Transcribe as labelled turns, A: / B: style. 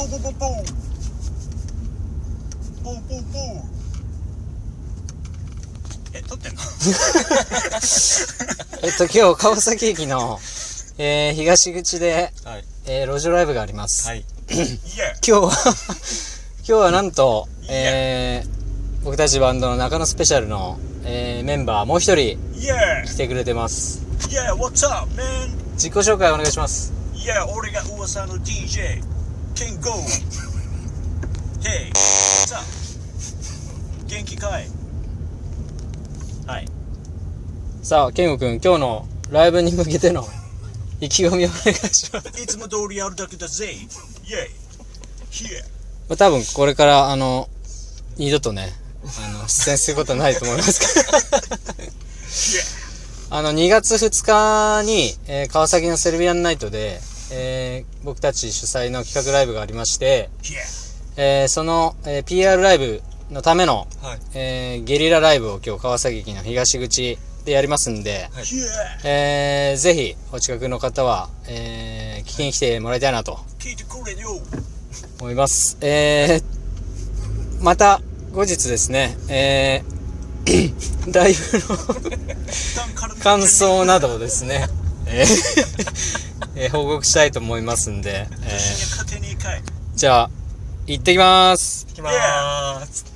A: ボンボンボンボンボン。ボンボンえ撮ってんの？
B: えっと、今日、川崎駅の、えー、東口で、
A: はい。
B: えー、路上ライブがあります。
A: はい。イエ
B: 今日は、今日はなんと、え。ー、僕たちバンドの中野スペシャルの、えー、メンバーもう一人
A: イエ
B: 来てくれてます。
A: イエ What's up man?
B: 自己紹介お願いします。
A: 俺が噂の DJ、ケンゴー。Hey, what's up? 元気かいはい。
B: さあ、健吾くん、今日のライブに向けての意気込みをお願いします。
A: いつも通りやるだけだぜ。イェイ。Here.
B: まあ、多分これから、あの、二度とね、あの、出演することはないと思いますから。あの、2月2日に、えー川崎のセルビアンナイトで、えー僕たち主催の企画ライブがありまして.えーその、えー PR ライブのための、
A: はい。
B: えーゲリラライブを今日川崎駅の東口でやりますんで、
A: Here.
B: えーぜひお近くの方は、えー聞きに来てもらいたいなと。思います。えー、また後日ですね、えー、ライブの感想などをですね、えーえー報告したいと思いますんで、えー。じゃあ、行ってきます。
C: 行きまーす。